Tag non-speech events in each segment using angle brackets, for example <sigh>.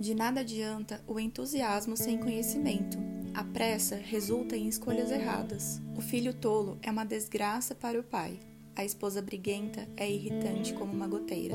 De nada adianta o entusiasmo sem conhecimento. A pressa resulta em escolhas erradas. O filho tolo é uma desgraça para o pai. A esposa briguenta é irritante como uma goteira.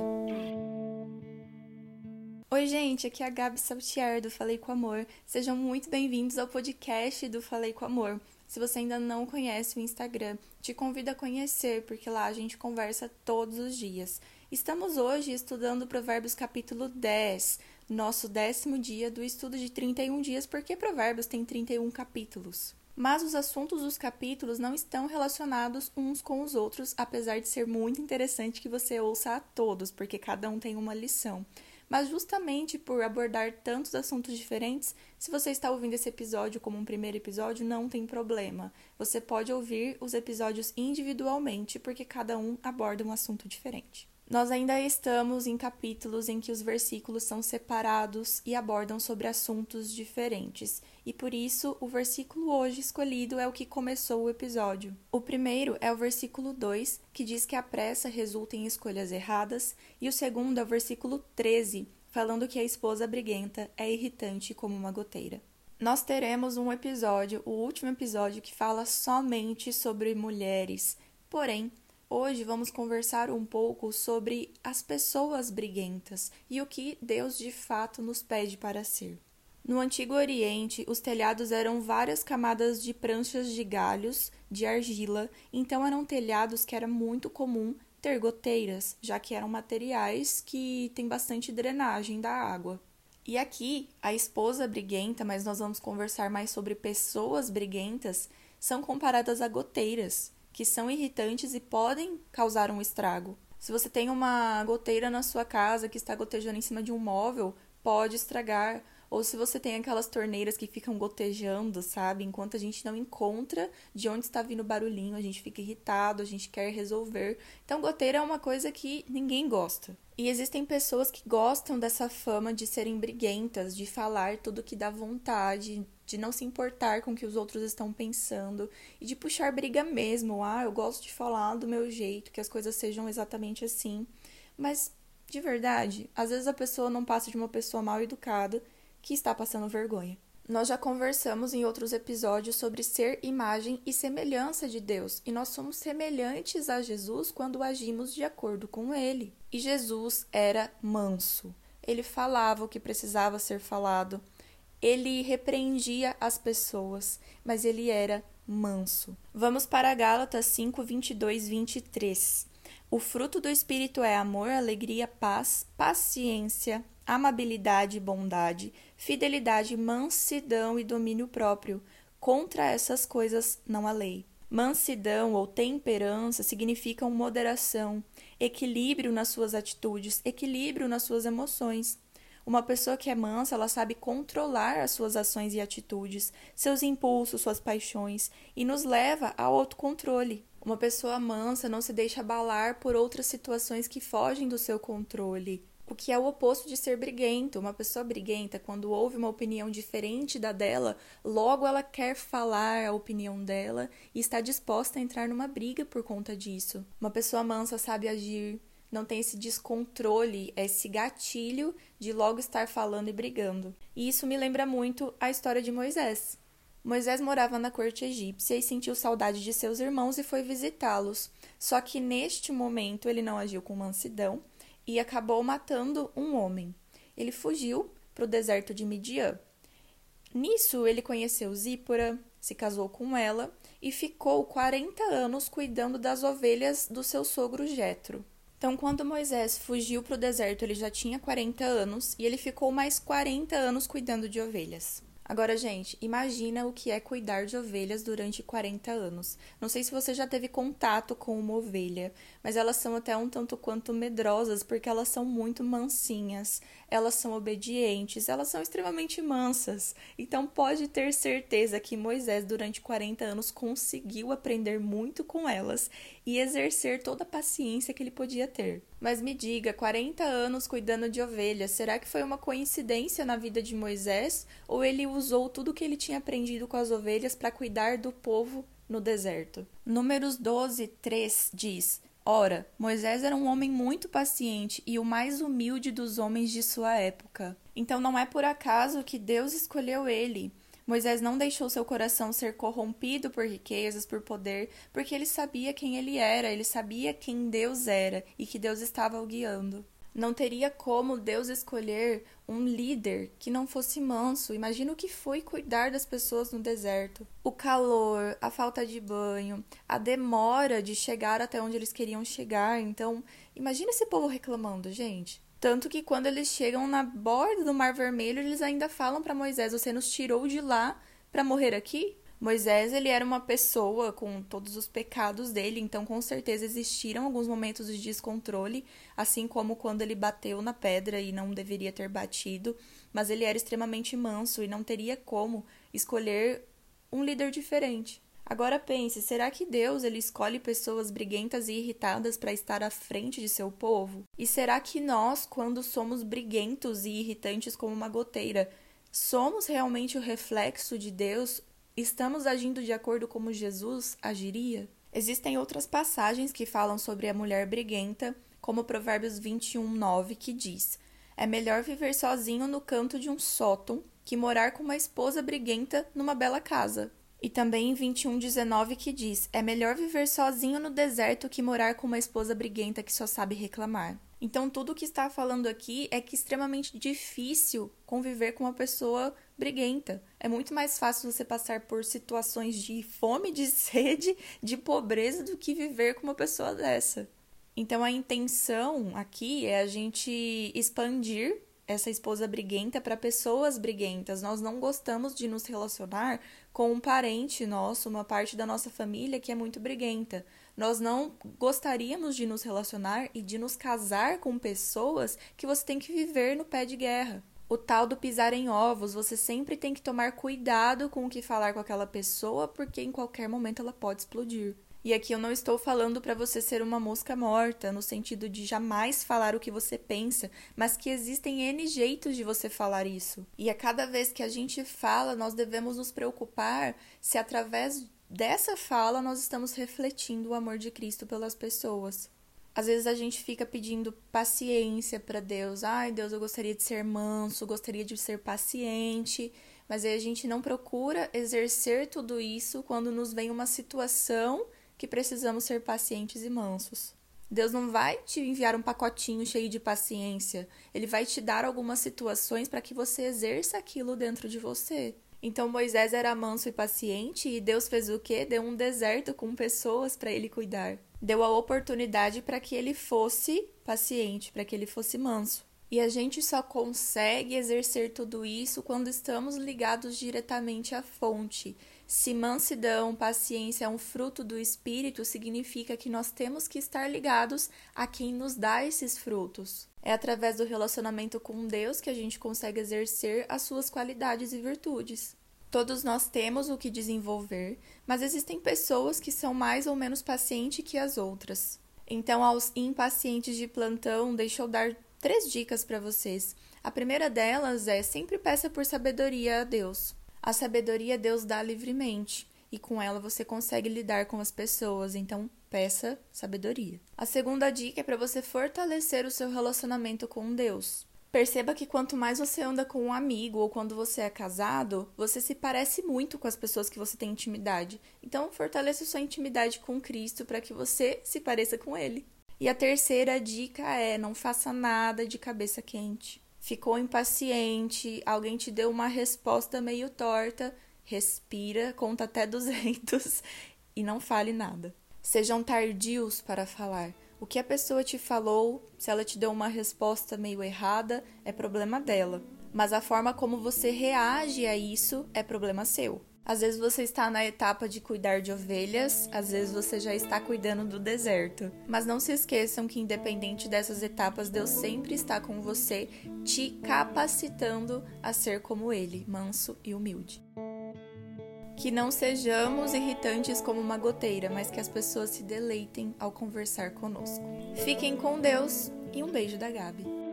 Oi, gente, aqui é a Gabi Saltier do Falei com Amor. Sejam muito bem-vindos ao podcast do Falei com Amor. Se você ainda não conhece o Instagram, te convido a conhecer, porque lá a gente conversa todos os dias. Estamos hoje estudando Provérbios capítulo 10, nosso décimo dia do estudo de 31 dias, porque Provérbios tem 31 capítulos. Mas os assuntos dos capítulos não estão relacionados uns com os outros, apesar de ser muito interessante que você ouça a todos, porque cada um tem uma lição. Mas justamente por abordar tantos assuntos diferentes, se você está ouvindo esse episódio como um primeiro episódio, não tem problema. Você pode ouvir os episódios individualmente, porque cada um aborda um assunto diferente. Nós ainda estamos em capítulos em que os versículos são separados e abordam sobre assuntos diferentes, e por isso o versículo hoje escolhido é o que começou o episódio. O primeiro é o versículo 2, que diz que a pressa resulta em escolhas erradas, e o segundo é o versículo 13, falando que a esposa briguenta é irritante como uma goteira. Nós teremos um episódio, o último episódio, que fala somente sobre mulheres, porém Hoje vamos conversar um pouco sobre as pessoas briguentas e o que Deus de fato nos pede para ser. No Antigo Oriente, os telhados eram várias camadas de pranchas de galhos, de argila, então eram telhados que era muito comum ter goteiras, já que eram materiais que têm bastante drenagem da água. E aqui, a esposa briguenta, mas nós vamos conversar mais sobre pessoas briguentas, são comparadas a goteiras, que são irritantes e podem causar um estrago. Se você tem uma goteira na sua casa que está gotejando em cima de um móvel, pode estragar. Ou se você tem aquelas torneiras que ficam gotejando, sabe? Enquanto a gente não encontra de onde está vindo o barulhinho, a gente fica irritado, a gente quer resolver. Então, goteira é uma coisa que ninguém gosta. E existem pessoas que gostam dessa fama de serem briguentas, de falar tudo que dá vontade, de não se importar com o que os outros estão pensando e de puxar briga mesmo. Ah, eu gosto de falar do meu jeito, que as coisas sejam exatamente assim. Mas, de verdade, às vezes a pessoa não passa de uma pessoa mal educada que está passando vergonha. Nós já conversamos em outros episódios sobre ser imagem e semelhança de Deus, e nós somos semelhantes a Jesus quando agimos de acordo com ele. E Jesus era manso. Ele falava o que precisava ser falado, ele repreendia as pessoas, mas ele era manso. Vamos para Gálatas 5, 22, 23. O fruto do Espírito é amor, alegria, paz, paciência, amabilidade, bondade, fidelidade, mansidão e domínio próprio. Contra essas coisas não há lei. Mansidão ou temperança significam moderação, equilíbrio nas suas atitudes, equilíbrio nas suas emoções. Uma pessoa que é mansa, ela sabe controlar as suas ações e atitudes, seus impulsos, suas paixões e nos leva ao autocontrole. Uma pessoa mansa não se deixa abalar por outras situações que fogem do seu controle o que é o oposto de ser briguento. Uma pessoa briguenta, quando ouve uma opinião diferente da dela, logo ela quer falar a opinião dela e está disposta a entrar numa briga por conta disso. Uma pessoa mansa sabe agir, não tem esse descontrole, esse gatilho de logo estar falando e brigando. E isso me lembra muito a história de Moisés. Moisés morava na corte egípcia e sentiu saudade de seus irmãos e foi visitá-los. Só que neste momento ele não agiu com mansidão e acabou matando um homem. Ele fugiu para o deserto de Midian. Nisso ele conheceu Zípora, se casou com ela e ficou 40 anos cuidando das ovelhas do seu sogro Jetro. Então, quando Moisés fugiu para o deserto, ele já tinha 40 anos e ele ficou mais 40 anos cuidando de ovelhas. Agora, gente, imagina o que é cuidar de ovelhas durante 40 anos. Não sei se você já teve contato com uma ovelha, mas elas são até um tanto quanto medrosas porque elas são muito mansinhas, elas são obedientes, elas são extremamente mansas. Então, pode ter certeza que Moisés, durante 40 anos, conseguiu aprender muito com elas e exercer toda a paciência que ele podia ter. Mas me diga, 40 anos cuidando de ovelhas, será que foi uma coincidência na vida de Moisés? Ou ele usou tudo que ele tinha aprendido com as ovelhas para cuidar do povo no deserto? Números 12, 3 diz: Ora, Moisés era um homem muito paciente e o mais humilde dos homens de sua época. Então não é por acaso que Deus escolheu ele. Moisés não deixou seu coração ser corrompido por riquezas, por poder, porque ele sabia quem ele era, ele sabia quem Deus era e que Deus estava o guiando. Não teria como Deus escolher um líder que não fosse manso. Imagina o que foi cuidar das pessoas no deserto. O calor, a falta de banho, a demora de chegar até onde eles queriam chegar. Então, imagina esse povo reclamando, gente. Tanto que quando eles chegam na borda do Mar Vermelho, eles ainda falam para Moisés: Você nos tirou de lá para morrer aqui? Moisés, ele era uma pessoa com todos os pecados dele, então com certeza existiram alguns momentos de descontrole, assim como quando ele bateu na pedra e não deveria ter batido, mas ele era extremamente manso e não teria como escolher um líder diferente. Agora pense, será que Deus ele escolhe pessoas briguentas e irritadas para estar à frente de seu povo? E será que nós, quando somos briguentos e irritantes como uma goteira, somos realmente o reflexo de Deus Estamos agindo de acordo como Jesus agiria? Existem outras passagens que falam sobre a mulher briguenta, como Provérbios 21, 9, que diz: É melhor viver sozinho no canto de um sótão que morar com uma esposa briguenta numa bela casa. E também em 21, 19, que diz: É melhor viver sozinho no deserto que morar com uma esposa briguenta que só sabe reclamar. Então, tudo o que está falando aqui é que é extremamente difícil conviver com uma pessoa briguenta. É muito mais fácil você passar por situações de fome, de <laughs> sede, de pobreza do que viver com uma pessoa dessa. Então, a intenção aqui é a gente expandir essa esposa briguenta para pessoas briguentas. Nós não gostamos de nos relacionar com um parente nosso, uma parte da nossa família que é muito briguenta. Nós não gostaríamos de nos relacionar e de nos casar com pessoas que você tem que viver no pé de guerra. O tal do pisar em ovos, você sempre tem que tomar cuidado com o que falar com aquela pessoa, porque em qualquer momento ela pode explodir. E aqui eu não estou falando para você ser uma mosca morta, no sentido de jamais falar o que você pensa, mas que existem N jeitos de você falar isso. E a cada vez que a gente fala, nós devemos nos preocupar se através dessa fala nós estamos refletindo o amor de Cristo pelas pessoas. Às vezes a gente fica pedindo paciência para Deus. Ai, Deus, eu gostaria de ser manso, gostaria de ser paciente. Mas aí a gente não procura exercer tudo isso quando nos vem uma situação que precisamos ser pacientes e mansos. Deus não vai te enviar um pacotinho cheio de paciência. Ele vai te dar algumas situações para que você exerça aquilo dentro de você. Então Moisés era manso e paciente e Deus fez o quê? Deu um deserto com pessoas para ele cuidar. Deu a oportunidade para que ele fosse paciente, para que ele fosse manso. E a gente só consegue exercer tudo isso quando estamos ligados diretamente à fonte, se mansidão, paciência é um fruto do espírito, significa que nós temos que estar ligados a quem nos dá esses frutos. É através do relacionamento com Deus que a gente consegue exercer as suas qualidades e virtudes. Todos nós temos o que desenvolver, mas existem pessoas que são mais ou menos pacientes que as outras. Então, aos impacientes de plantão, deixa eu dar três dicas para vocês. A primeira delas é sempre peça por sabedoria a Deus. A sabedoria Deus dá livremente e com ela você consegue lidar com as pessoas, então peça sabedoria. A segunda dica é para você fortalecer o seu relacionamento com Deus. Perceba que quanto mais você anda com um amigo ou quando você é casado, você se parece muito com as pessoas que você tem intimidade. Então, fortaleça sua intimidade com Cristo para que você se pareça com Ele. E a terceira dica é: não faça nada de cabeça quente ficou impaciente, alguém te deu uma resposta meio torta, respira, conta até 200 <laughs> e não fale nada. Sejam tardios para falar. O que a pessoa te falou, se ela te deu uma resposta meio errada, é problema dela. Mas a forma como você reage a isso é problema seu. Às vezes você está na etapa de cuidar de ovelhas, às vezes você já está cuidando do deserto. Mas não se esqueçam que, independente dessas etapas, Deus sempre está com você, te capacitando a ser como Ele, manso e humilde. Que não sejamos irritantes como uma goteira, mas que as pessoas se deleitem ao conversar conosco. Fiquem com Deus e um beijo da Gabi.